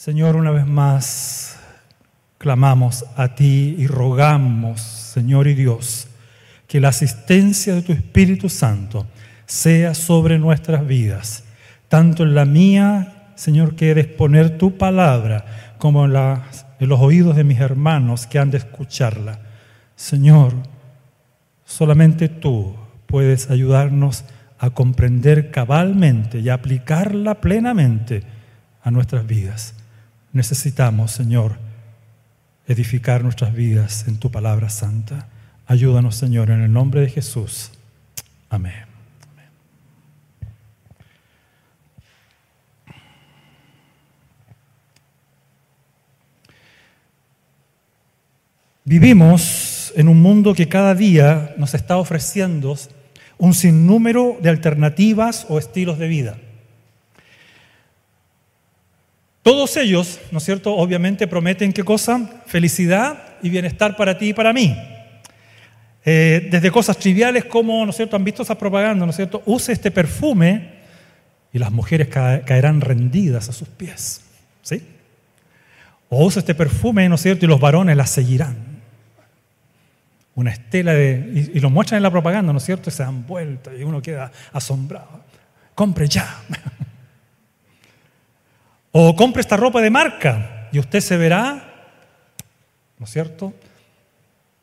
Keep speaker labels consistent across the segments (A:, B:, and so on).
A: Señor, una vez más clamamos a ti y rogamos, Señor y Dios, que la asistencia de tu Espíritu Santo sea sobre nuestras vidas, tanto en la mía, Señor, que de exponer tu palabra, como en, en los oídos de mis hermanos que han de escucharla. Señor, solamente tú puedes ayudarnos a comprender cabalmente y aplicarla plenamente a nuestras vidas. Necesitamos, Señor, edificar nuestras vidas en tu palabra santa. Ayúdanos, Señor, en el nombre de Jesús. Amén. Vivimos en un mundo que cada día nos está ofreciendo un sinnúmero de alternativas o estilos de vida. Todos ellos, ¿no es cierto? Obviamente prometen qué cosa? Felicidad y bienestar para ti y para mí. Eh, desde cosas triviales como, ¿no es cierto? Han visto esa propaganda, ¿no es cierto? Use este perfume y las mujeres caerán rendidas a sus pies, ¿sí? O use este perfume, ¿no es cierto? Y los varones la seguirán. Una estela de... Y, y lo muestran en la propaganda, ¿no es cierto? Y se dan vueltas y uno queda asombrado. Compre ya. O compre esta ropa de marca y usted se verá, ¿no es cierto?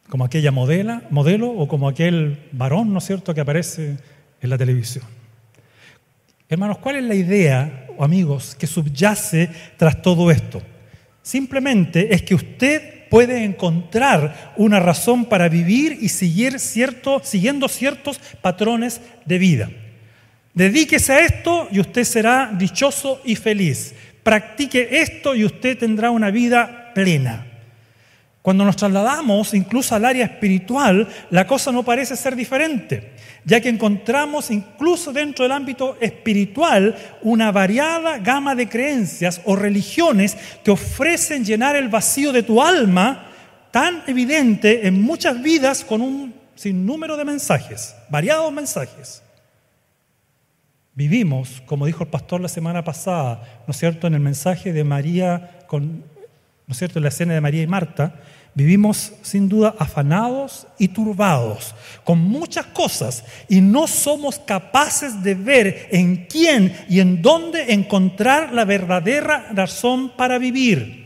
A: Como aquella modela, modelo o como aquel varón, ¿no es cierto?, que aparece en la televisión. Hermanos, ¿cuál es la idea, amigos, que subyace tras todo esto? Simplemente es que usted puede encontrar una razón para vivir y seguir siguiendo ciertos patrones de vida. Dedíquese a esto y usted será dichoso y feliz practique esto y usted tendrá una vida plena. Cuando nos trasladamos incluso al área espiritual, la cosa no parece ser diferente, ya que encontramos incluso dentro del ámbito espiritual una variada gama de creencias o religiones que ofrecen llenar el vacío de tu alma tan evidente en muchas vidas con un sinnúmero de mensajes, variados mensajes. Vivimos, como dijo el pastor la semana pasada, ¿no es cierto?, en el mensaje de María, con, ¿no es cierto?, en la escena de María y Marta, vivimos sin duda afanados y turbados con muchas cosas y no somos capaces de ver en quién y en dónde encontrar la verdadera razón para vivir.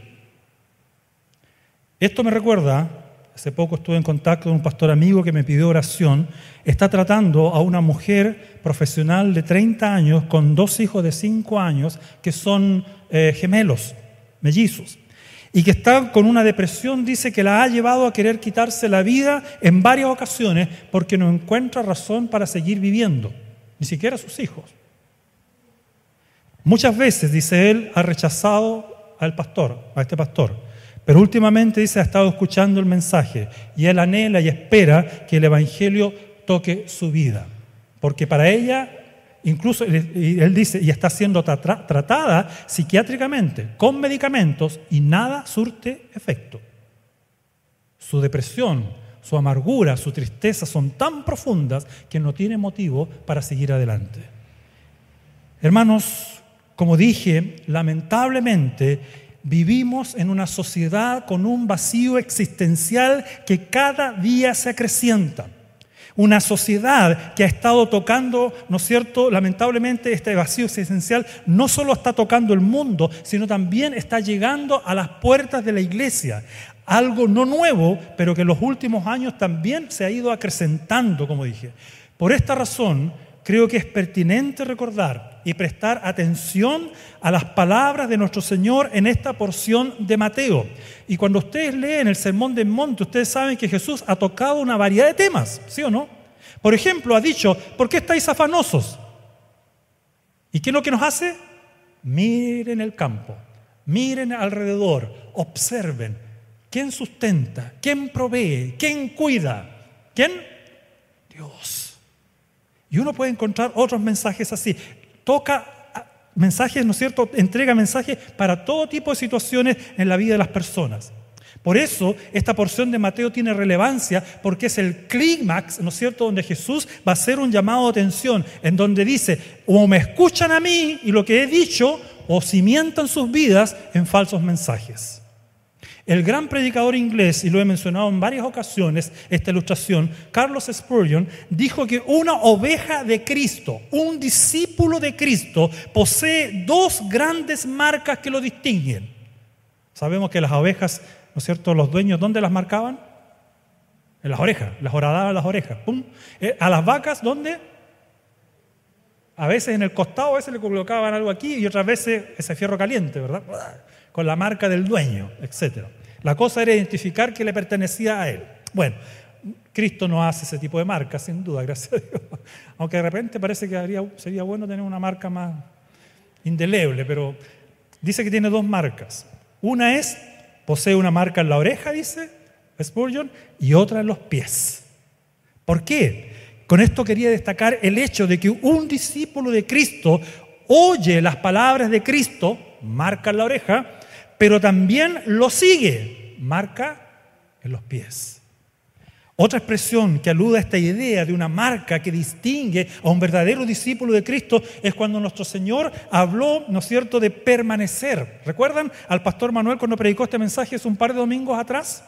A: Esto me recuerda Hace poco estuve en contacto con un pastor amigo que me pidió oración. Está tratando a una mujer profesional de 30 años con dos hijos de 5 años que son eh, gemelos, mellizos, y que está con una depresión, dice que la ha llevado a querer quitarse la vida en varias ocasiones porque no encuentra razón para seguir viviendo, ni siquiera sus hijos. Muchas veces, dice él, ha rechazado al pastor, a este pastor pero últimamente dice, ha estado escuchando el mensaje y él anhela y espera que el Evangelio toque su vida. Porque para ella, incluso él dice, y está siendo tratada psiquiátricamente con medicamentos y nada surte efecto. Su depresión, su amargura, su tristeza son tan profundas que no tiene motivo para seguir adelante. Hermanos, como dije, lamentablemente Vivimos en una sociedad con un vacío existencial que cada día se acrecienta. Una sociedad que ha estado tocando, ¿no es cierto? Lamentablemente este vacío existencial no solo está tocando el mundo, sino también está llegando a las puertas de la iglesia. Algo no nuevo, pero que en los últimos años también se ha ido acrecentando, como dije. Por esta razón, creo que es pertinente recordar y prestar atención a las palabras de nuestro Señor en esta porción de Mateo. Y cuando ustedes leen el Sermón del Monte, ustedes saben que Jesús ha tocado una variedad de temas, ¿sí o no? Por ejemplo, ha dicho, ¿por qué estáis afanosos? ¿Y qué es lo que nos hace? Miren el campo, miren alrededor, observen. ¿Quién sustenta? ¿Quién provee? ¿Quién cuida? ¿Quién? Dios. Y uno puede encontrar otros mensajes así. Toca ah, mensajes, ¿no es cierto? Entrega mensajes para todo tipo de situaciones en la vida de las personas. Por eso esta porción de Mateo tiene relevancia porque es el clímax, ¿no es cierto?, donde Jesús va a hacer un llamado de atención, en donde dice, o me escuchan a mí y lo que he dicho, o cimientan sus vidas en falsos mensajes. El gran predicador inglés, y lo he mencionado en varias ocasiones, esta ilustración, Carlos Spurgeon, dijo que una oveja de Cristo, un discípulo de Cristo, posee dos grandes marcas que lo distinguen. Sabemos que las ovejas, ¿no es cierto?, los dueños, ¿dónde las marcaban? En las orejas, las horadaban las orejas. Eh, a las vacas, ¿dónde? A veces en el costado, a veces le colocaban algo aquí y otras veces ese fierro caliente, ¿verdad? Con la marca del dueño, etc. La cosa era identificar que le pertenecía a él. Bueno, Cristo no hace ese tipo de marca, sin duda, gracias a Dios. Aunque de repente parece que sería bueno tener una marca más indeleble, pero dice que tiene dos marcas. Una es, posee una marca en la oreja, dice Spurgeon, y otra en los pies. ¿Por qué? Con esto quería destacar el hecho de que un discípulo de Cristo oye las palabras de Cristo, marca en la oreja, pero también lo sigue, marca en los pies. Otra expresión que alude a esta idea de una marca que distingue a un verdadero discípulo de Cristo es cuando nuestro Señor habló, ¿no es cierto?, de permanecer. ¿Recuerdan al pastor Manuel cuando predicó este mensaje hace un par de domingos atrás?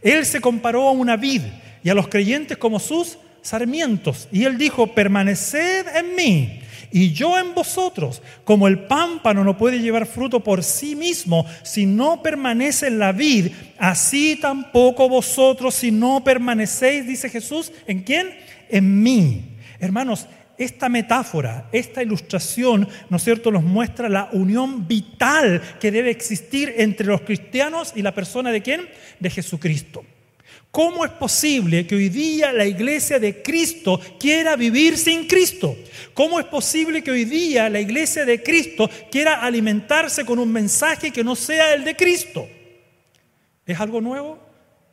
A: Él se comparó a una vid y a los creyentes como sus sarmientos. Y él dijo, permaneced en mí y yo en vosotros, como el pámpano no puede llevar fruto por sí mismo si no permanece en la vid, así tampoco vosotros si no permanecéis, dice Jesús, ¿en quién? En mí. Hermanos, esta metáfora, esta ilustración, ¿no es cierto?, nos muestra la unión vital que debe existir entre los cristianos y la persona de quién? De Jesucristo. ¿Cómo es posible que hoy día la iglesia de Cristo quiera vivir sin Cristo? ¿Cómo es posible que hoy día la iglesia de Cristo quiera alimentarse con un mensaje que no sea el de Cristo? ¿Es algo nuevo?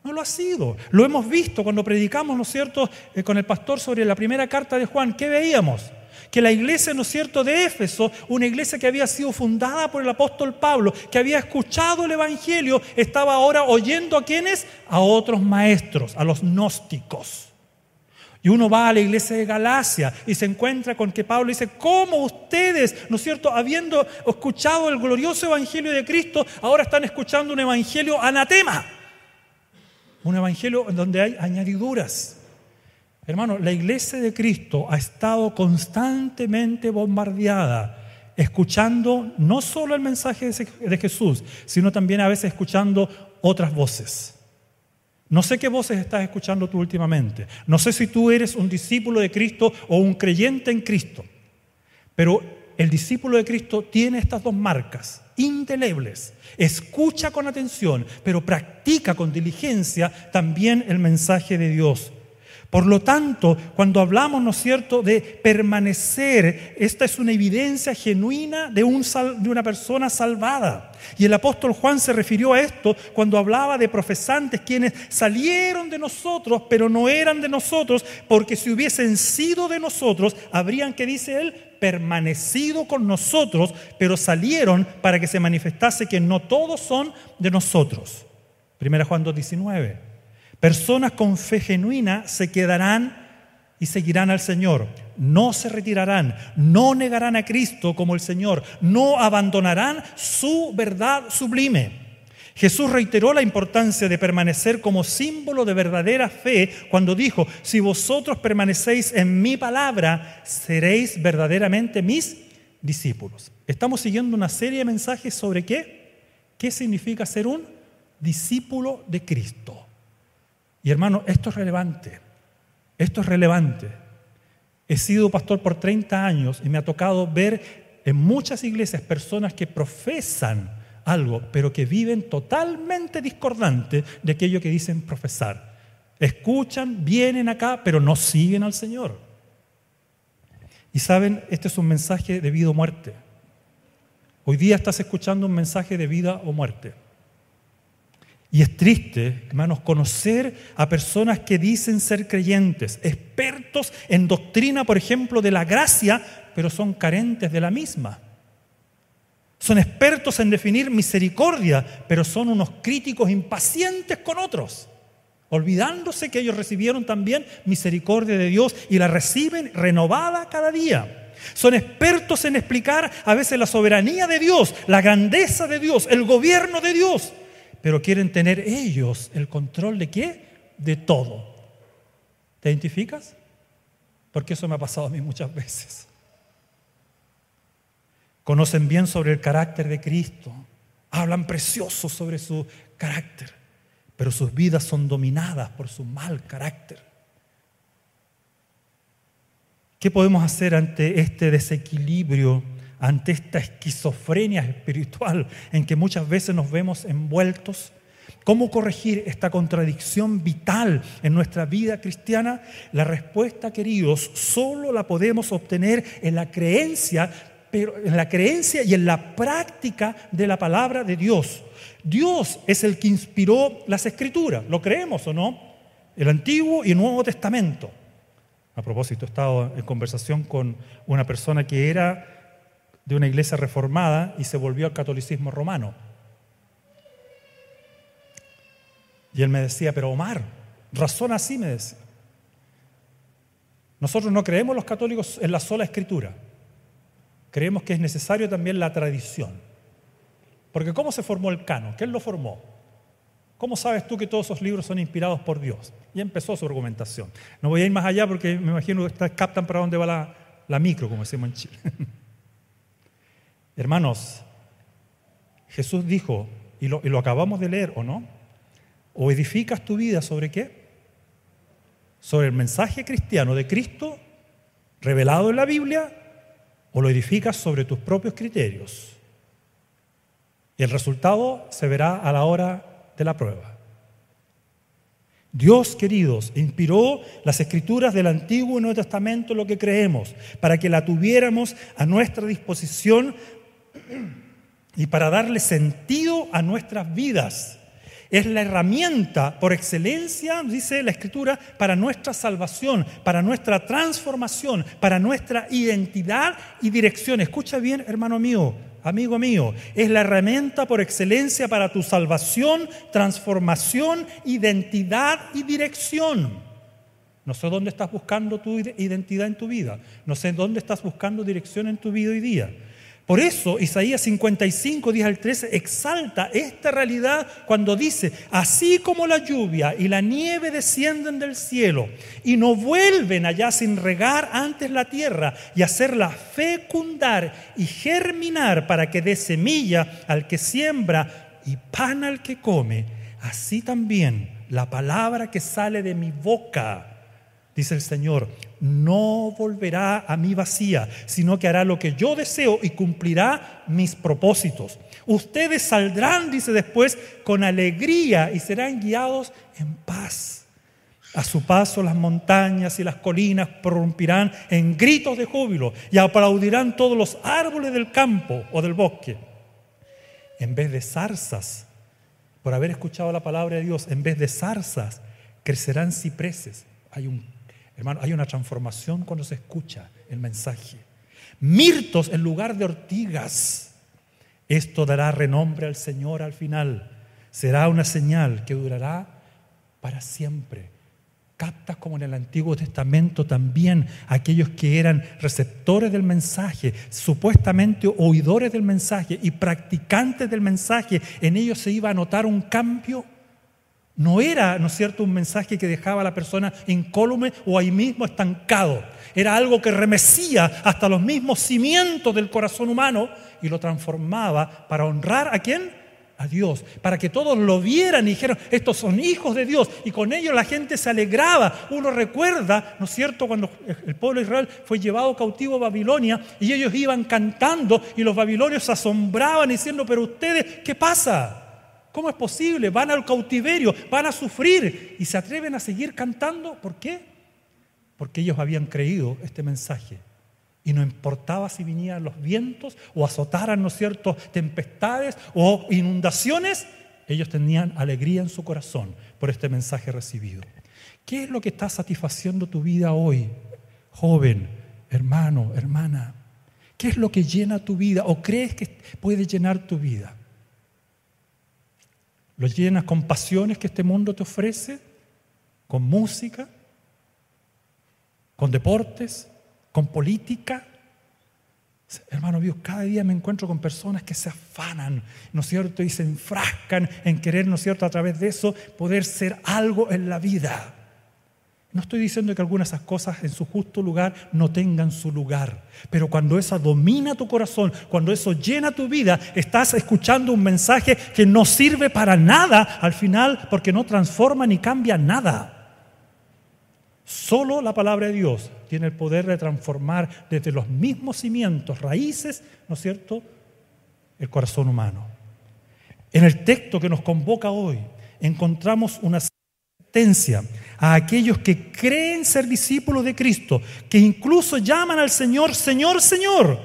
A: No lo ha sido. Lo hemos visto cuando predicamos, ¿no es cierto?, eh, con el pastor sobre la primera carta de Juan. ¿Qué veíamos? Que la iglesia, ¿no es cierto?, de Éfeso, una iglesia que había sido fundada por el apóstol Pablo, que había escuchado el Evangelio, estaba ahora oyendo a quienes? A otros maestros, a los gnósticos. Y uno va a la iglesia de Galacia y se encuentra con que Pablo dice, ¿cómo ustedes, ¿no es cierto?, habiendo escuchado el glorioso Evangelio de Cristo, ahora están escuchando un Evangelio anatema. Un Evangelio en donde hay añadiduras. Hermano, la iglesia de Cristo ha estado constantemente bombardeada, escuchando no solo el mensaje de Jesús, sino también a veces escuchando otras voces. No sé qué voces estás escuchando tú últimamente. No sé si tú eres un discípulo de Cristo o un creyente en Cristo. Pero el discípulo de Cristo tiene estas dos marcas indelebles. Escucha con atención, pero practica con diligencia también el mensaje de Dios. Por lo tanto, cuando hablamos, ¿no es cierto?, de permanecer, esta es una evidencia genuina de, de, una persona salvada. Y el apóstol Juan se refirió a esto cuando hablaba de profesantes quienes salieron de nosotros, pero no eran de nosotros, porque si hubiesen sido de nosotros, habrían, que dice él, permanecido con nosotros, pero salieron para que se manifestase que no todos son de nosotros. Primera Juan 2.19. Personas con fe genuina se quedarán y seguirán al Señor. No se retirarán, no negarán a Cristo como el Señor, no abandonarán su verdad sublime. Jesús reiteró la importancia de permanecer como símbolo de verdadera fe cuando dijo, si vosotros permanecéis en mi palabra, seréis verdaderamente mis discípulos. Estamos siguiendo una serie de mensajes sobre qué, qué significa ser un discípulo de Cristo. Y hermano, esto es relevante. Esto es relevante. He sido pastor por 30 años y me ha tocado ver en muchas iglesias personas que profesan algo, pero que viven totalmente discordante de aquello que dicen profesar. Escuchan, vienen acá, pero no siguen al Señor. Y saben, este es un mensaje de vida o muerte. Hoy día estás escuchando un mensaje de vida o muerte. Y es triste, hermanos, conocer a personas que dicen ser creyentes, expertos en doctrina, por ejemplo, de la gracia, pero son carentes de la misma. Son expertos en definir misericordia, pero son unos críticos impacientes con otros, olvidándose que ellos recibieron también misericordia de Dios y la reciben renovada cada día. Son expertos en explicar a veces la soberanía de Dios, la grandeza de Dios, el gobierno de Dios, pero quieren tener ellos el control de qué? De todo. ¿Te identificas? Porque eso me ha pasado a mí muchas veces. Conocen bien sobre el carácter de Cristo, hablan precioso sobre su carácter, pero sus vidas son dominadas por su mal carácter. ¿Qué podemos hacer ante este desequilibrio, ante esta esquizofrenia espiritual en que muchas veces nos vemos envueltos? ¿Cómo corregir esta contradicción vital en nuestra vida cristiana? La respuesta, queridos, solo la podemos obtener en la creencia pero en la creencia y en la práctica de la palabra de Dios. Dios es el que inspiró las escrituras, ¿lo creemos o no? El Antiguo y el Nuevo Testamento. A propósito, he estado en conversación con una persona que era de una iglesia reformada y se volvió al catolicismo romano. Y él me decía, pero Omar, razón así me decía. Nosotros no creemos los católicos en la sola escritura creemos que es necesario también la tradición. Porque ¿cómo se formó el canon? ¿Quién lo formó? ¿Cómo sabes tú que todos esos libros son inspirados por Dios? Y empezó su argumentación. No voy a ir más allá porque me imagino que captan para dónde va la, la micro, como decimos en Chile. Hermanos, Jesús dijo, y lo, y lo acabamos de leer, ¿o no? ¿O edificas tu vida sobre qué? Sobre el mensaje cristiano de Cristo revelado en la Biblia o lo edificas sobre tus propios criterios. Y el resultado se verá a la hora de la prueba. Dios, queridos, inspiró las escrituras del Antiguo y Nuevo Testamento, lo que creemos, para que la tuviéramos a nuestra disposición y para darle sentido a nuestras vidas es la herramienta por excelencia, dice la Escritura, para nuestra salvación, para nuestra transformación, para nuestra identidad y dirección. Escucha bien, hermano mío, amigo mío, es la herramienta por excelencia para tu salvación, transformación, identidad y dirección. No sé dónde estás buscando tu identidad en tu vida, no sé dónde estás buscando dirección en tu vida hoy día. Por eso Isaías 55, 10 al 13 exalta esta realidad cuando dice, así como la lluvia y la nieve descienden del cielo y no vuelven allá sin regar antes la tierra y hacerla fecundar y germinar para que dé semilla al que siembra y pan al que come, así también la palabra que sale de mi boca dice el Señor, no volverá a mí vacía, sino que hará lo que yo deseo y cumplirá mis propósitos. Ustedes saldrán, dice después, con alegría y serán guiados en paz. A su paso las montañas y las colinas prorrumpirán en gritos de júbilo y aplaudirán todos los árboles del campo o del bosque. En vez de zarzas, por haber escuchado la palabra de Dios, en vez de zarzas, crecerán cipreses. Hay un Hermano, hay una transformación cuando se escucha el mensaje. Mirtos en lugar de ortigas. Esto dará renombre al Señor al final. Será una señal que durará para siempre. Captas como en el Antiguo Testamento también aquellos que eran receptores del mensaje, supuestamente oidores del mensaje y practicantes del mensaje, en ellos se iba a notar un cambio no era, ¿no es cierto?, un mensaje que dejaba a la persona incólume o ahí mismo estancado. Era algo que remecía hasta los mismos cimientos del corazón humano y lo transformaba para honrar a quién? A Dios, para que todos lo vieran y dijeran, estos son hijos de Dios, y con ellos la gente se alegraba. Uno recuerda, ¿no es cierto?, cuando el pueblo de Israel fue llevado cautivo a Babilonia y ellos iban cantando y los babilonios se asombraban diciendo, pero ustedes, ¿qué pasa? ¿Cómo es posible? Van al cautiverio, van a sufrir y se atreven a seguir cantando. ¿Por qué? Porque ellos habían creído este mensaje. Y no importaba si vinieran los vientos o azotaran, ¿no cierto?, tempestades o inundaciones, ellos tenían alegría en su corazón por este mensaje recibido. ¿Qué es lo que está satisfaciendo tu vida hoy, joven, hermano, hermana? ¿Qué es lo que llena tu vida o crees que puede llenar tu vida? ¿Lo llenas con pasiones que este mundo te ofrece? ¿Con música? ¿Con deportes? ¿Con política? Hermano mío, cada día me encuentro con personas que se afanan, ¿no es cierto? Y se enfrascan en querer, ¿no es cierto?, a través de eso poder ser algo en la vida. No estoy diciendo que algunas de esas cosas en su justo lugar no tengan su lugar, pero cuando eso domina tu corazón, cuando eso llena tu vida, estás escuchando un mensaje que no sirve para nada al final porque no transforma ni cambia nada. Solo la palabra de Dios tiene el poder de transformar desde los mismos cimientos, raíces, ¿no es cierto?, el corazón humano. En el texto que nos convoca hoy encontramos una a aquellos que creen ser discípulos de Cristo, que incluso llaman al Señor, Señor, Señor,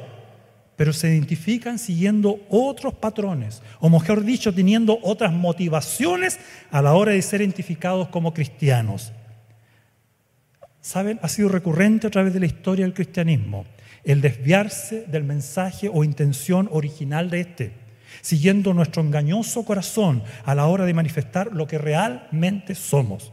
A: pero se identifican siguiendo otros patrones, o mejor dicho, teniendo otras motivaciones a la hora de ser identificados como cristianos. ¿Saben? Ha sido recurrente a través de la historia del cristianismo el desviarse del mensaje o intención original de este, siguiendo nuestro engañoso corazón a la hora de manifestar lo que realmente somos.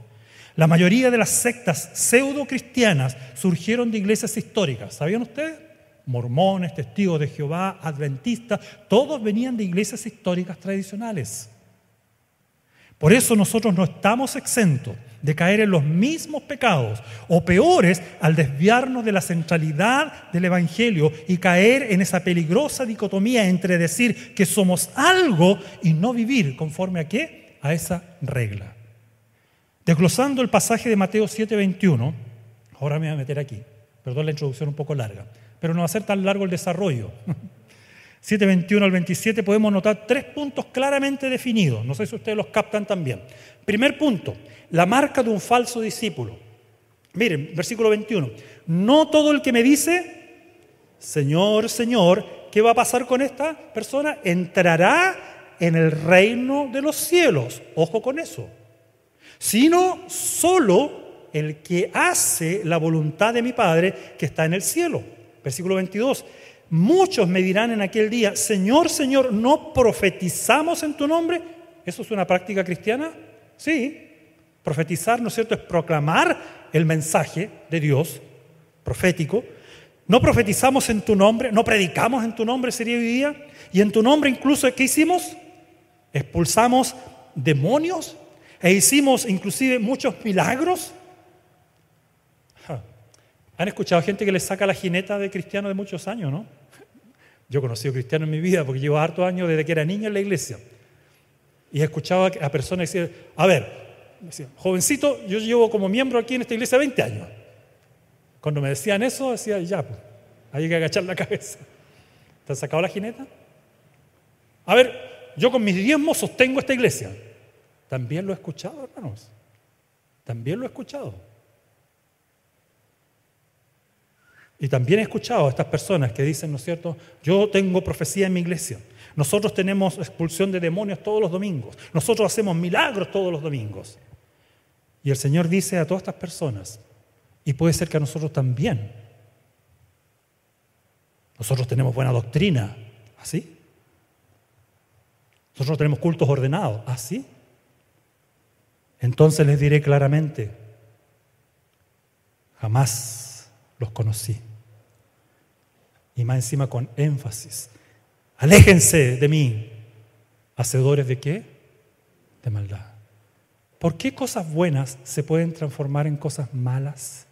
A: La mayoría de las sectas pseudo cristianas surgieron de iglesias históricas. ¿Sabían ustedes? Mormones, testigos de Jehová, adventistas, todos venían de iglesias históricas tradicionales. Por eso nosotros no estamos exentos de caer en los mismos pecados o peores al desviarnos de la centralidad del Evangelio y caer en esa peligrosa dicotomía entre decir que somos algo y no vivir conforme a qué? A esa regla. Desglosando el pasaje de Mateo 7:21, ahora me voy a meter aquí, perdón la introducción un poco larga, pero no va a ser tan largo el desarrollo. 7:21 al 27 podemos notar tres puntos claramente definidos, no sé si ustedes los captan también. Primer punto, la marca de un falso discípulo. Miren, versículo 21, no todo el que me dice, Señor, Señor, ¿qué va a pasar con esta persona? Entrará en el reino de los cielos. Ojo con eso sino solo el que hace la voluntad de mi Padre que está en el cielo. Versículo 22. Muchos me dirán en aquel día, Señor, Señor, ¿no profetizamos en tu nombre? ¿Eso es una práctica cristiana? Sí. Profetizar, ¿no es cierto?, es proclamar el mensaje de Dios profético. No profetizamos en tu nombre, no predicamos en tu nombre, sería hoy día. Y en tu nombre incluso, ¿qué hicimos? Expulsamos demonios e hicimos inclusive muchos milagros. ¿Han escuchado gente que le saca la jineta de cristiano de muchos años, no? Yo he conocido cristianos en mi vida porque llevo hartos años desde que era niño en la iglesia. Y he escuchado a personas decir, a ver, jovencito, yo llevo como miembro aquí en esta iglesia 20 años. Cuando me decían eso, decía, ya, pues, hay que agachar la cabeza. ¿Te han sacado la jineta? A ver, yo con mis diezmos sostengo esta iglesia. También lo he escuchado, hermanos. También lo he escuchado. Y también he escuchado a estas personas que dicen, ¿no es cierto? Yo tengo profecía en mi iglesia. Nosotros tenemos expulsión de demonios todos los domingos. Nosotros hacemos milagros todos los domingos. Y el Señor dice a todas estas personas, y puede ser que a nosotros también, nosotros tenemos buena doctrina, ¿así? Nosotros tenemos cultos ordenados, ¿así? Entonces les diré claramente, jamás los conocí. Y más encima con énfasis, aléjense de mí, hacedores de qué? De maldad. ¿Por qué cosas buenas se pueden transformar en cosas malas?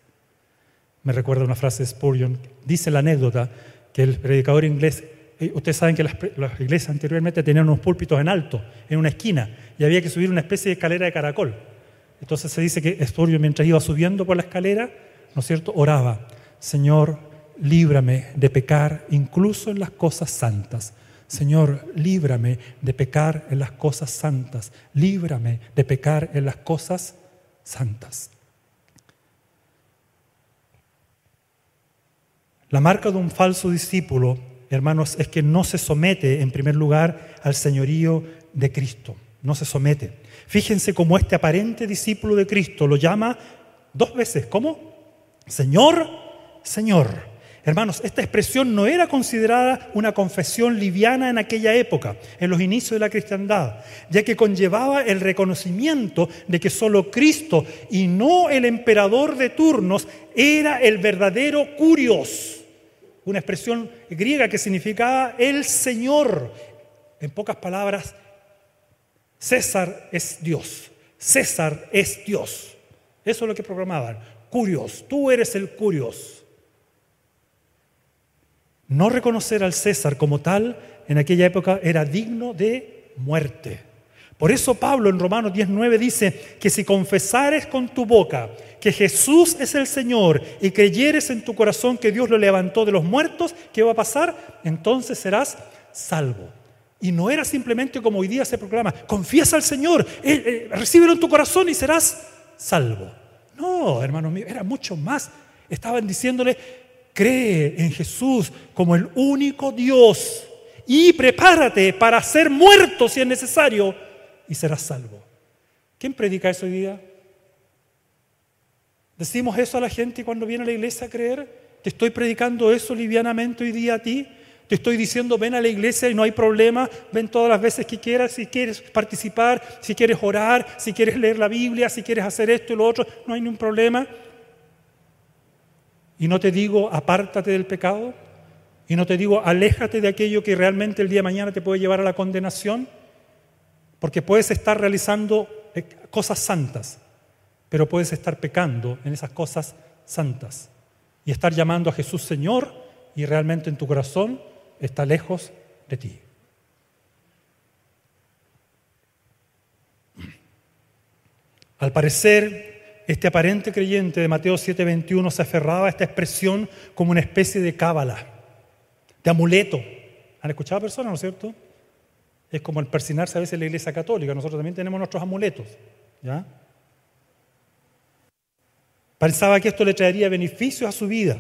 A: Me recuerda una frase de Spurgeon. Dice la anécdota que el predicador inglés eh, ustedes saben que las, iglesias anteriormente tenían unos púlpitos en alto, en una esquina, y había que subir una especie de escalera de caracol. Entonces se dice que Estorio, mientras iba subiendo por la escalera, ¿no es cierto?, oraba, Señor, líbrame de pecar incluso en las cosas santas. Señor, líbrame de pecar en las cosas santas. Líbrame de pecar en las cosas santas. La marca de un falso discípulo hermanos, es que no se somete en primer lugar al señorío de Cristo. No se somete. Fíjense cómo este aparente discípulo de Cristo lo llama dos veces. ¿Cómo? Señor, Señor. Hermanos, esta expresión no era considerada una confesión liviana en aquella época, en los inicios de la cristiandad, ya que conllevaba el reconocimiento de que solo Cristo y no el emperador de turnos era el verdadero curios una expresión griega que significaba el Señor. En pocas palabras, César es Dios. César es Dios. Eso es lo que programaban. Curios, tú eres el curios. No reconocer al César como tal en aquella época era digno de muerte. Por eso Pablo en Romanos 19 dice que si confesares con tu boca que Jesús es el Señor y creyeres en tu corazón que Dios lo levantó de los muertos, ¿qué va a pasar? Entonces serás salvo. Y no era simplemente como hoy día se proclama, confiesa al Señor, eh, eh, recíbelo en tu corazón y serás salvo. No, hermano mío, era mucho más. Estaban diciéndole, cree en Jesús como el único Dios y prepárate para ser muerto si es necesario y serás salvo. ¿Quién predica eso hoy día? ¿Decimos eso a la gente cuando viene a la iglesia a creer? ¿Te estoy predicando eso livianamente hoy día a ti? Te estoy diciendo, ven a la iglesia y no hay problema, ven todas las veces que quieras, si quieres participar, si quieres orar, si quieres leer la Biblia, si quieres hacer esto y lo otro, no hay ningún problema. Y no te digo, apártate del pecado, y no te digo, aléjate de aquello que realmente el día de mañana te puede llevar a la condenación, porque puedes estar realizando eh, cosas santas, pero puedes estar pecando en esas cosas santas y estar llamando a Jesús Señor y realmente en tu corazón está lejos de ti. Al parecer, este aparente creyente de Mateo 7:21 se aferraba a esta expresión como una especie de cábala de amuleto. ¿Han escuchado a personas, no es cierto? Es como el persinarse a veces en la iglesia católica. Nosotros también tenemos nuestros amuletos. ¿ya? Pensaba que esto le traería beneficios a su vida.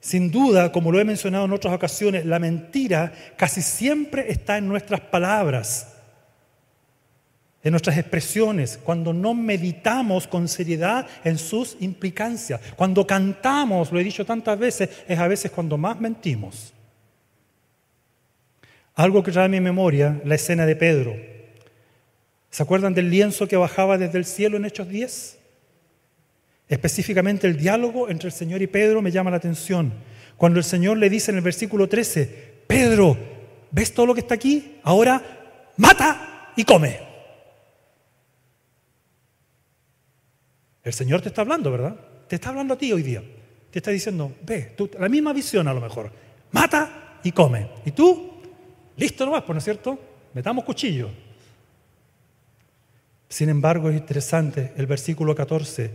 A: Sin duda, como lo he mencionado en otras ocasiones, la mentira casi siempre está en nuestras palabras, en nuestras expresiones, cuando no meditamos con seriedad en sus implicancias. Cuando cantamos, lo he dicho tantas veces, es a veces cuando más mentimos. Algo que trae a mi memoria la escena de Pedro. ¿Se acuerdan del lienzo que bajaba desde el cielo en Hechos 10? Específicamente el diálogo entre el Señor y Pedro me llama la atención. Cuando el Señor le dice en el versículo 13, Pedro, ¿ves todo lo que está aquí? Ahora mata y come. El Señor te está hablando, ¿verdad? Te está hablando a ti hoy día. Te está diciendo, ve, la misma visión a lo mejor. Mata y come. ¿Y tú? Listo nomás, pues, ¿no es cierto? Metamos cuchillo. Sin embargo, es interesante el versículo 14.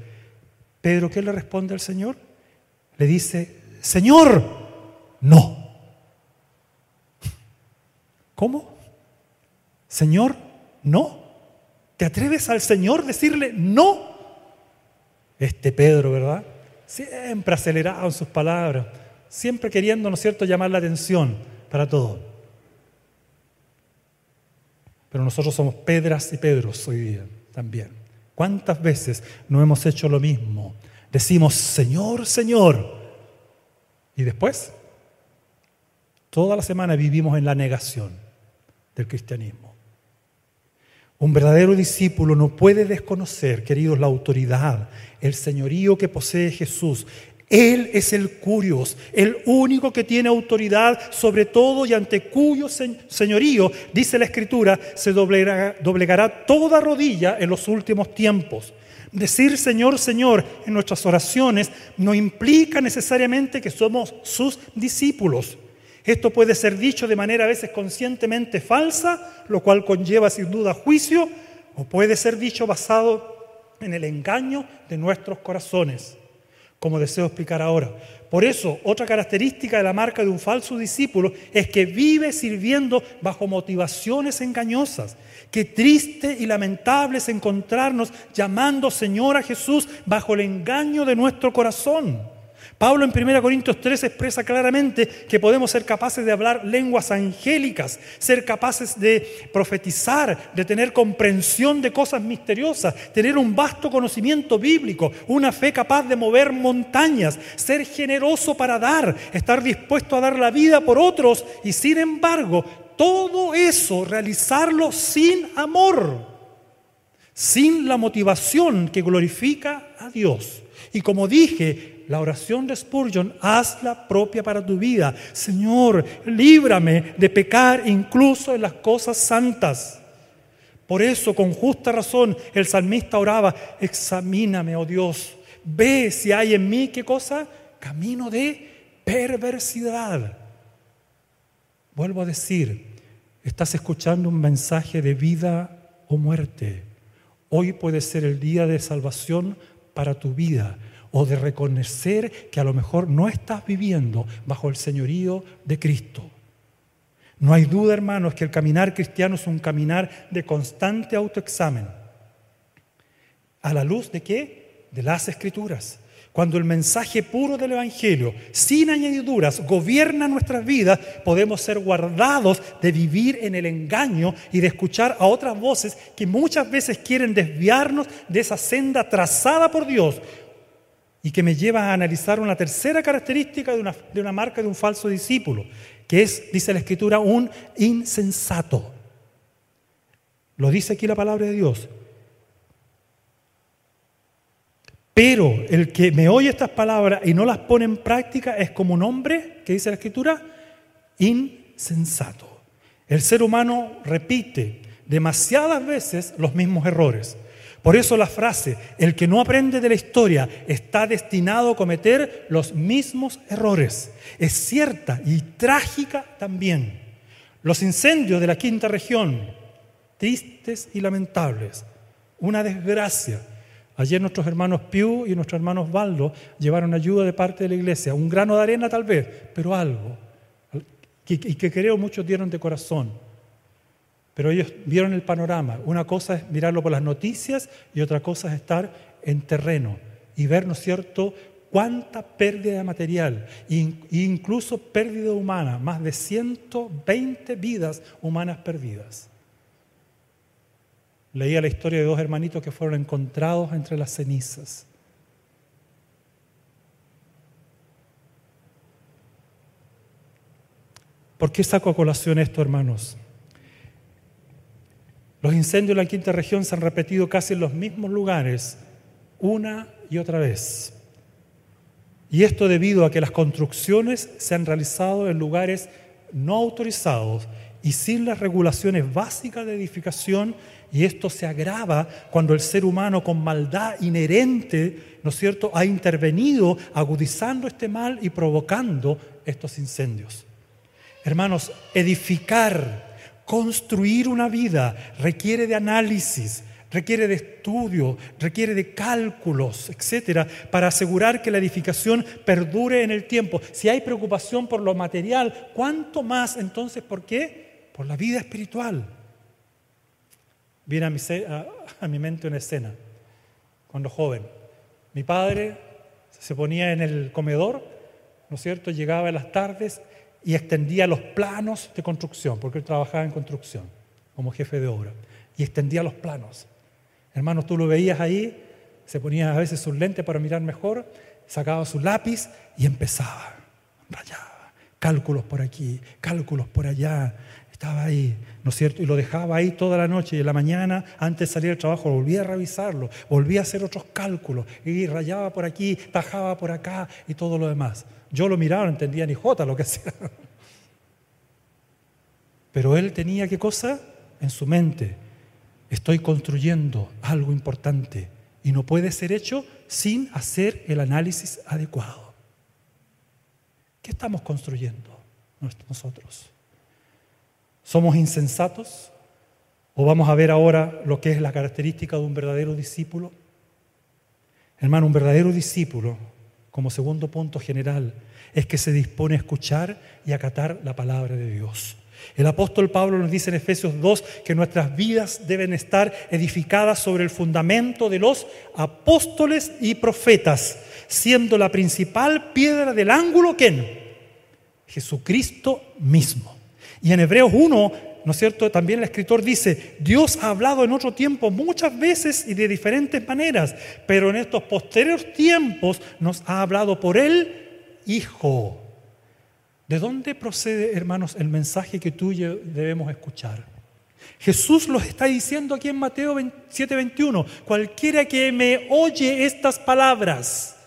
A: Pedro, ¿qué le responde al Señor? Le dice, Señor, no. ¿Cómo? Señor, no. ¿Te atreves al Señor decirle no? Este Pedro, ¿verdad? Siempre acelerado en sus palabras, siempre queriendo, ¿no es cierto?, llamar la atención para todo. Pero nosotros somos Pedras y Pedros hoy día también. ¿Cuántas veces no hemos hecho lo mismo? Decimos, Señor, Señor. Y después, toda la semana vivimos en la negación del cristianismo. Un verdadero discípulo no puede desconocer, queridos, la autoridad, el señorío que posee Jesús, él es el curios, el único que tiene autoridad sobre todo y ante cuyo señorío, dice la Escritura, se doblegará, doblegará toda rodilla en los últimos tiempos. Decir Señor, Señor en nuestras oraciones no implica necesariamente que somos sus discípulos. Esto puede ser dicho de manera a veces conscientemente falsa, lo cual conlleva sin duda juicio, o puede ser dicho basado en el engaño de nuestros corazones como deseo explicar ahora. Por eso, otra característica de la marca de un falso discípulo es que vive sirviendo bajo motivaciones engañosas. Qué triste y lamentable es encontrarnos llamando Señor a Jesús bajo el engaño de nuestro corazón. Pablo en 1 Corintios 3 expresa claramente que podemos ser capaces de hablar lenguas angélicas, ser capaces de profetizar, de tener comprensión de cosas misteriosas, tener un vasto conocimiento bíblico, una fe capaz de mover montañas, ser generoso para dar, estar dispuesto a dar la vida por otros y sin embargo todo eso realizarlo sin amor, sin la motivación que glorifica a Dios. Y como dije, la oración de Spurgeon, hazla propia para tu vida. Señor, líbrame de pecar incluso en las cosas santas. Por eso, con justa razón, el salmista oraba, examíname, oh Dios, ve si hay en mí, ¿qué cosa? Camino de perversidad. Vuelvo a decir, estás escuchando un mensaje de vida o muerte. Hoy puede ser el día de salvación para tu vida o de reconocer que a lo mejor no estás viviendo bajo el señorío de Cristo. No hay duda, hermanos, que el caminar cristiano es un caminar de constante autoexamen. ¿A la luz de qué? De las escrituras. Cuando el mensaje puro del Evangelio, sin añadiduras, gobierna nuestras vidas, podemos ser guardados de vivir en el engaño y de escuchar a otras voces que muchas veces quieren desviarnos de esa senda trazada por Dios y que me lleva a analizar una tercera característica de una, de una marca de un falso discípulo, que es, dice la Escritura, un insensato. Lo dice aquí la palabra de Dios. Pero el que me oye estas palabras y no las pone en práctica es como un hombre, que dice la escritura, insensato. El ser humano repite demasiadas veces los mismos errores. Por eso la frase, el que no aprende de la historia está destinado a cometer los mismos errores, es cierta y trágica también. Los incendios de la quinta región, tristes y lamentables, una desgracia, Ayer nuestros hermanos Piu y nuestros hermanos Valdo llevaron ayuda de parte de la iglesia, un grano de arena tal vez, pero algo, y que creo muchos dieron de corazón. Pero ellos vieron el panorama. Una cosa es mirarlo por las noticias y otra cosa es estar en terreno y ver, ¿no es cierto?, cuánta pérdida material e incluso pérdida humana, más de 120 vidas humanas perdidas. Leía la historia de dos hermanitos que fueron encontrados entre las cenizas. ¿Por qué saco a colación esto, hermanos? Los incendios en la quinta región se han repetido casi en los mismos lugares, una y otra vez. Y esto debido a que las construcciones se han realizado en lugares no autorizados y sin las regulaciones básicas de edificación y esto se agrava cuando el ser humano con maldad inherente, ¿no es cierto?, ha intervenido agudizando este mal y provocando estos incendios. Hermanos, edificar, construir una vida requiere de análisis, requiere de estudio, requiere de cálculos, etcétera, para asegurar que la edificación perdure en el tiempo. Si hay preocupación por lo material, ¿cuánto más entonces por qué? Por la vida espiritual. Viene a mi, a, mi mente una escena, cuando joven. Mi padre se ponía en el comedor, ¿no es cierto? Llegaba en las tardes y extendía los planos de construcción, porque él trabajaba en construcción como jefe de obra, y extendía los planos. Hermanos, tú lo veías ahí, se ponía a veces sus lentes para mirar mejor, sacaba su lápiz y empezaba, rayaba, cálculos por aquí, cálculos por allá, estaba ahí, ¿no es cierto? Y lo dejaba ahí toda la noche y en la mañana, antes de salir del trabajo, volvía a revisarlo, volvía a hacer otros cálculos y rayaba por aquí, tajaba por acá y todo lo demás. Yo lo miraba, no entendía ni jota lo que hacía. Pero él tenía qué cosa en su mente. Estoy construyendo algo importante y no puede ser hecho sin hacer el análisis adecuado. ¿Qué estamos construyendo nosotros? ¿Somos insensatos? ¿O vamos a ver ahora lo que es la característica de un verdadero discípulo? Hermano, un verdadero discípulo, como segundo punto general, es que se dispone a escuchar y acatar la palabra de Dios. El apóstol Pablo nos dice en Efesios 2 que nuestras vidas deben estar edificadas sobre el fundamento de los apóstoles y profetas, siendo la principal piedra del ángulo ¿quién? Jesucristo mismo. Y en Hebreos 1, ¿no es cierto? También el escritor dice, Dios ha hablado en otro tiempo muchas veces y de diferentes maneras, pero en estos posteriores tiempos nos ha hablado por el Hijo. ¿De dónde procede, hermanos, el mensaje que tú debemos escuchar? Jesús lo está diciendo aquí en Mateo 7:21. Cualquiera que me oye estas palabras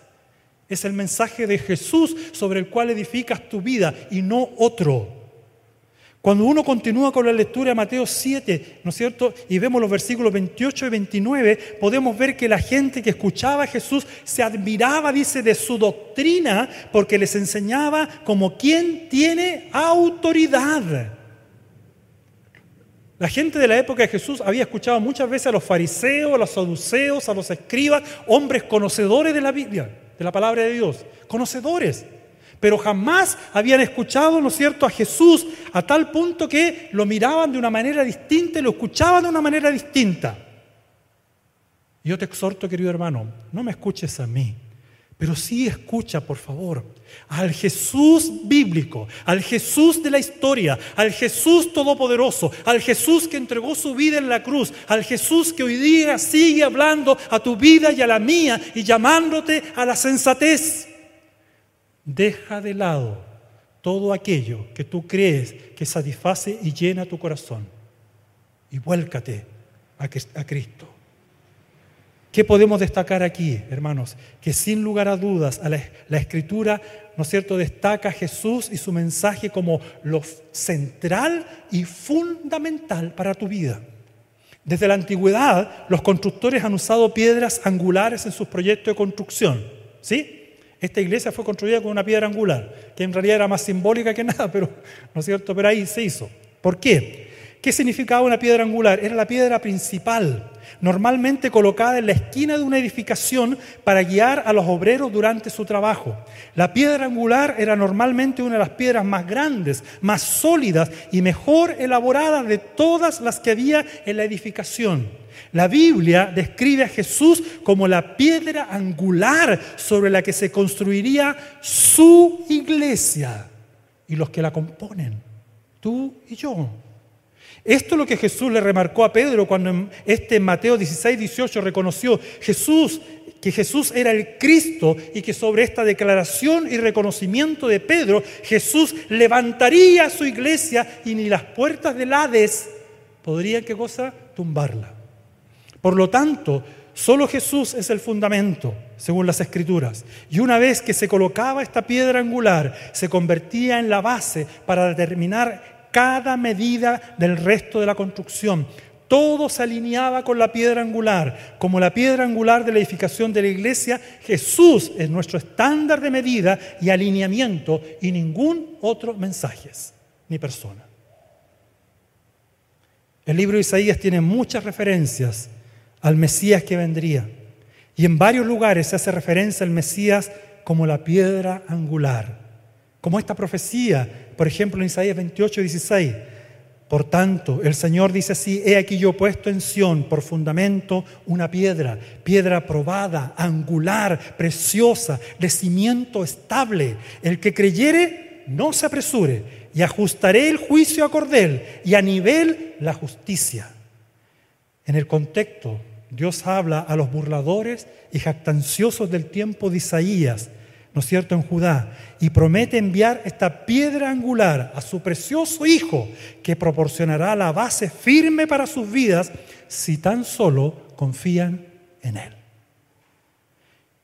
A: Es el mensaje de Jesús sobre el cual edificas tu vida y no otro. Cuando uno continúa con la lectura de Mateo 7, ¿no es cierto? Y vemos los versículos 28 y 29, podemos ver que la gente que escuchaba a Jesús se admiraba, dice, de su doctrina, porque les enseñaba como quien tiene autoridad. La gente de la época de Jesús había escuchado muchas veces a los fariseos, a los saduceos, a los escribas, hombres conocedores de la Biblia, de la palabra de Dios, conocedores pero jamás habían escuchado, ¿no es cierto?, a Jesús a tal punto que lo miraban de una manera distinta y lo escuchaban de una manera distinta. Yo te exhorto, querido hermano, no me escuches a mí, pero sí escucha, por favor, al Jesús bíblico, al Jesús de la historia, al Jesús todopoderoso, al Jesús que entregó su vida en la cruz, al Jesús que hoy día sigue hablando a tu vida y a la mía y llamándote a la sensatez. Deja de lado todo aquello que tú crees que satisface y llena tu corazón y vuélcate a Cristo. ¿Qué podemos destacar aquí, hermanos? Que sin lugar a dudas la, la, Escritura, ¿no es cierto?, destaca a Jesús y su mensaje como lo central y fundamental para tu vida. Desde la antigüedad, los constructores han usado piedras angulares en sus proyectos de construcción. ¿Sí? Esta iglesia fue construida con una piedra angular, que en realidad era más simbólica que nada, pero no es cierto, pero ahí se hizo. ¿Por qué? ¿Qué significaba una piedra angular? Era la piedra principal, normalmente colocada en la esquina de una edificación para guiar a los obreros durante su trabajo. La piedra angular era normalmente una de las piedras más grandes, más sólidas y mejor elaboradas de todas las que había en la edificación. La Biblia describe a Jesús como la piedra angular sobre la que se construiría su iglesia y los que la componen, tú y yo. Esto es lo que Jesús le remarcó a Pedro cuando en este Mateo 16, 18 reconoció Jesús que Jesús era el Cristo y que sobre esta declaración y reconocimiento de Pedro, Jesús levantaría su iglesia y ni las puertas del Hades podrían, ¿qué cosa? Tumbarla. Por lo tanto, solo Jesús es el fundamento, según las escrituras. Y una vez que se colocaba esta piedra angular, se convertía en la base para determinar cada medida del resto de la construcción. Todo se alineaba con la piedra angular. Como la piedra angular de la edificación de la iglesia, Jesús es nuestro estándar de medida y alineamiento y ningún otro mensaje ni persona. El libro de Isaías tiene muchas referencias al Mesías que vendría. Y en varios lugares se hace referencia al Mesías como la piedra angular. Como esta profecía, por ejemplo en Isaías 28, 16. Por tanto, el Señor dice así, he aquí yo puesto en Sión por fundamento una piedra, piedra probada, angular, preciosa, de cimiento estable. El que creyere, no se apresure, y ajustaré el juicio a cordel y a nivel la justicia. En el contexto Dios habla a los burladores y jactanciosos del tiempo de Isaías, ¿no es cierto?, en Judá, y promete enviar esta piedra angular a su precioso Hijo, que proporcionará la base firme para sus vidas si tan solo confían en Él.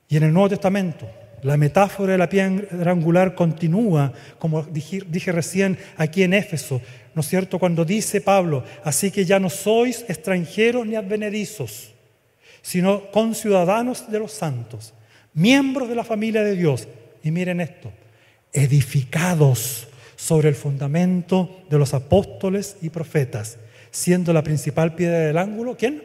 A: Y en el Nuevo Testamento, la metáfora de la piedra angular continúa, como dije, recién aquí en Éfeso, ¿no es cierto? Cuando dice Pablo, así que ya no sois extranjeros ni advenedizos, sino con ciudadanos de los santos, miembros de la familia de Dios. Y miren esto, edificados sobre el fundamento de los apóstoles y profetas, siendo la principal piedra del ángulo, ¿quién?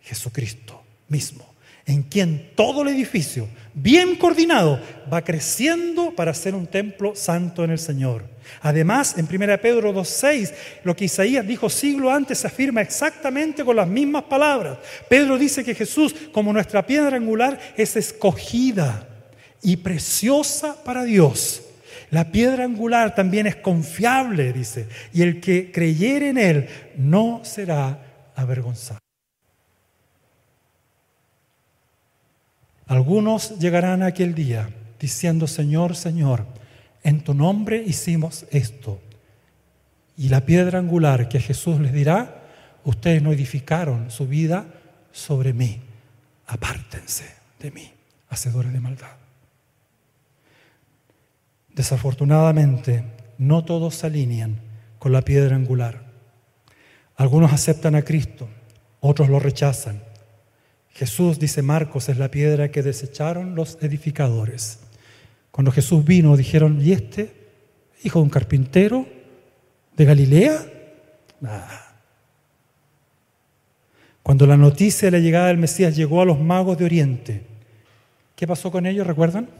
A: Jesucristo mismo en quien todo el edificio, bien coordinado, va creciendo para ser un templo santo en el Señor. Además, en 1 Pedro 2.6, lo que Isaías dijo siglo antes se afirma exactamente con las mismas palabras. Pedro dice que Jesús, como nuestra piedra angular, es escogida y preciosa para Dios. La piedra angular también es confiable, dice, y el que creyere en él no será avergonzado. Algunos llegarán aquel día diciendo, Señor, Señor, en tu nombre hicimos esto. Y la piedra angular que Jesús les dirá, ustedes no edificaron su vida sobre mí. Apártense de mí, hacedores de maldad. Desafortunadamente, no todos se alinean con la piedra angular. Algunos aceptan a Cristo, otros lo rechazan. Jesús, dice Marcos, es la piedra que desecharon los edificadores. Cuando Jesús vino, dijeron, ¿y este? ¿Hijo de un carpintero? ¿De Galilea? Cuando la noticia de la llegada del Mesías llegó a los magos de Oriente, ¿qué pasó con ellos? ¿Recuerdan?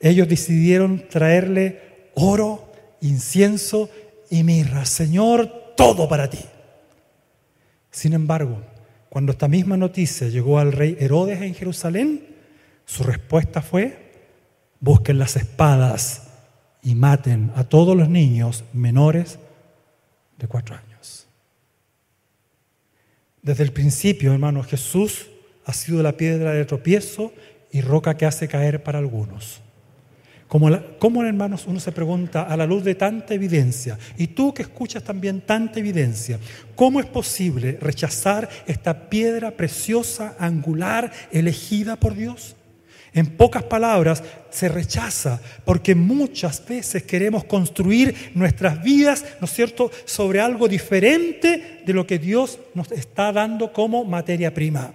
A: Ellos decidieron traerle oro, incienso y mirra. Señor, todo para ti. Sin embargo, cuando esta misma noticia llegó al rey Herodes en Jerusalén, su respuesta fue, busquen las espadas y maten a todos los niños menores de cuatro años. Desde el principio, hermanos, Jesús ha sido la piedra de tropiezo y roca que hace caer para algunos. Como, hermanos, uno se pregunta a la luz de tanta evidencia, y tú que escuchas también tanta evidencia, ¿cómo es posible rechazar esta piedra preciosa, angular, elegida por Dios? En pocas palabras, se rechaza porque muchas veces queremos construir nuestras vidas, ¿no es cierto?, sobre algo diferente de lo que Dios nos está dando como materia prima.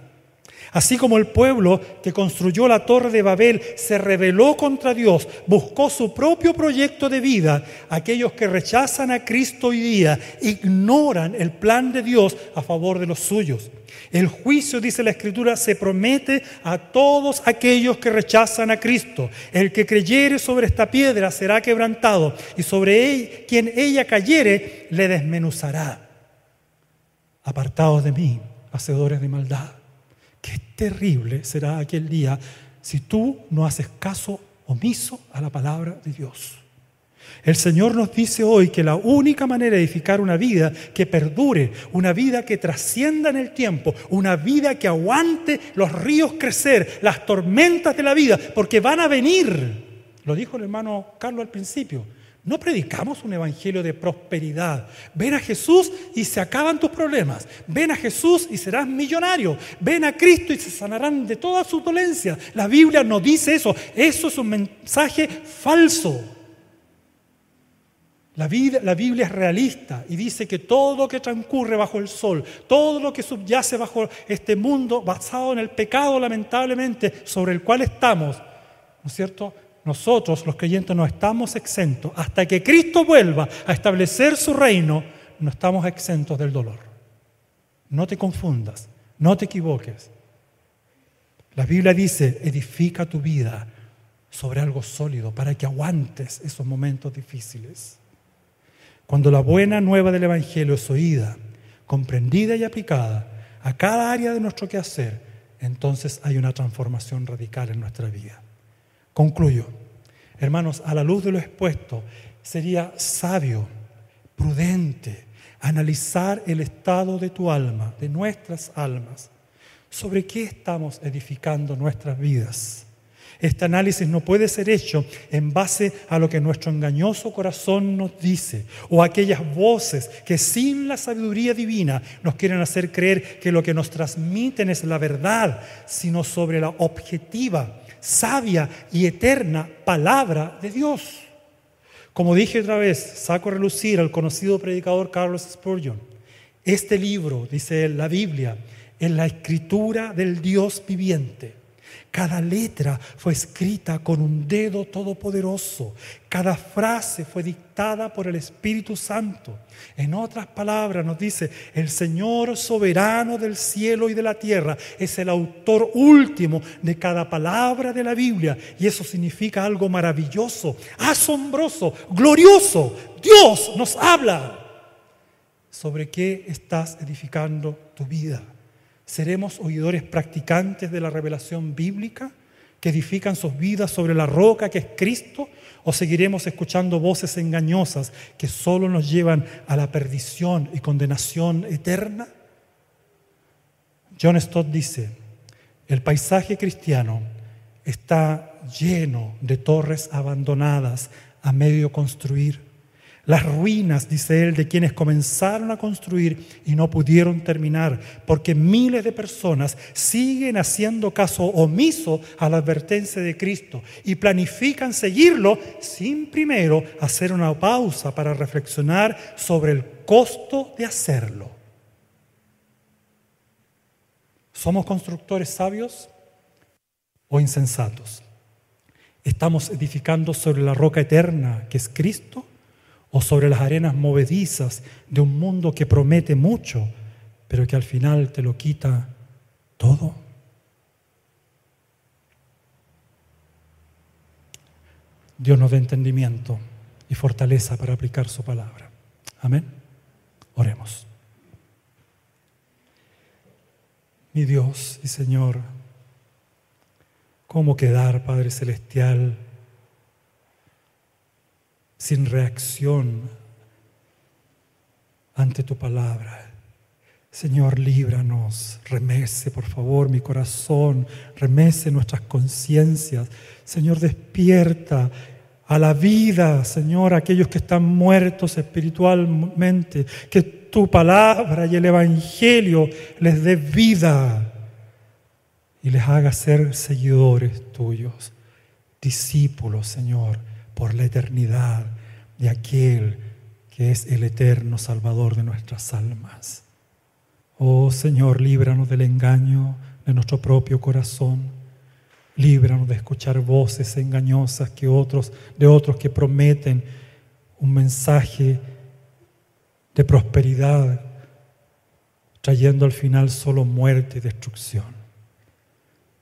A: Así como el pueblo que construyó la torre de Babel se rebeló contra Dios, buscó su propio proyecto de vida, aquellos que rechazan a Cristo hoy día ignoran el plan de Dios a favor de los suyos. El juicio, dice la Escritura, se promete a todos aquellos que rechazan a Cristo. El que creyere sobre esta piedra será quebrantado y sobre él, quien ella cayere le desmenuzará. Apartados de mí, hacedores de maldad. Qué terrible será aquel día si tú no haces caso omiso a la palabra de Dios. El Señor nos dice hoy que la única manera de edificar una vida que perdure, una vida que trascienda en el tiempo, una vida que aguante los ríos crecer, las tormentas de la vida, porque van a venir. Lo dijo el hermano Carlos al principio. No predicamos un evangelio de prosperidad. Ven a Jesús y se acaban tus problemas. Ven a Jesús y serás millonario. Ven a Cristo y se sanarán de toda su dolencia. La Biblia no dice eso. Eso es un mensaje falso. La, la, Biblia es realista y dice que todo lo que transcurre bajo el sol, todo lo que subyace bajo este mundo basado en el pecado lamentablemente sobre el cual estamos, ¿no es cierto? Nosotros los creyentes no estamos exentos. Hasta que Cristo vuelva a establecer su reino, no estamos exentos del dolor. No te confundas, no te equivoques. La Biblia dice, edifica tu vida sobre algo sólido para que aguantes esos momentos difíciles. Cuando la buena nueva del Evangelio es oída, comprendida y aplicada a cada área de nuestro quehacer, entonces hay una transformación radical en nuestra vida. Concluyo. Hermanos, a la luz de lo expuesto, sería sabio, prudente, analizar el estado de tu alma, de nuestras almas. ¿Sobre qué estamos edificando nuestras vidas? Este análisis no puede ser hecho en base a lo que nuestro engañoso corazón nos dice o aquellas voces que sin la sabiduría divina nos quieren hacer creer que lo que nos transmiten es la verdad, sino sobre la objetiva sabia y eterna palabra de Dios. Como dije otra vez, saco a relucir al conocido predicador Carlos Spurgeon. Este libro, dice él, la Biblia, es la escritura del Dios viviente. Cada letra fue escrita con un dedo todopoderoso. Cada frase fue dictada por el Espíritu Santo. En otras palabras nos dice, el Señor soberano del cielo y de la tierra es el autor último de cada palabra de la Biblia. Y eso significa algo maravilloso, asombroso, glorioso. Dios nos habla. ¿Sobre qué estás edificando tu vida? ¿Seremos oidores practicantes de la revelación bíblica que edifican sus vidas sobre la roca que es Cristo? ¿O seguiremos escuchando voces engañosas que solo nos llevan a la perdición y condenación eterna? John Stott dice, el paisaje cristiano está lleno de torres abandonadas a medio construir Las ruinas, dice él, de quienes comenzaron a construir y no pudieron terminar, porque miles de personas siguen haciendo caso omiso a la advertencia de Cristo y planifican seguirlo sin primero hacer una pausa para reflexionar sobre el costo de hacerlo. ¿Somos constructores sabios o insensatos? ¿Estamos edificando sobre la roca eterna que es Cristo? O sobre las arenas movedizas de un mundo que promete mucho, pero que al final te lo quita todo. Dios nos dé entendimiento y fortaleza para aplicar su palabra. Amén. Oremos. Mi Dios y Señor, ¿cómo quedar, Padre Celestial? Sin reacción ante tu palabra. Señor, líbranos, remece por favor mi corazón, remece nuestras conciencias. Señor, despierta a la vida, Señor, aquellos que están muertos espiritualmente, que tu palabra y el Evangelio les dé vida y les haga ser seguidores tuyos, discípulos, Señor por la eternidad de aquel que es el eterno Salvador de nuestras almas. Oh Señor, líbranos del engaño de nuestro propio corazón. Líbranos de escuchar voces engañosas que otros, de otros que prometen un mensaje de prosperidad, trayendo al final solo muerte y destrucción.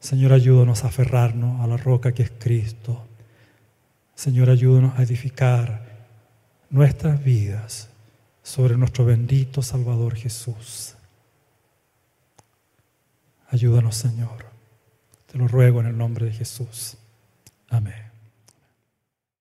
A: Señor, ayúdanos a aferrarnos a la roca que es Cristo Señor, ayúdanos a edificar nuestras vidas sobre nuestro bendito Salvador Jesús. Ayúdanos, Señor. Te lo ruego en el nombre de Jesús. Amén.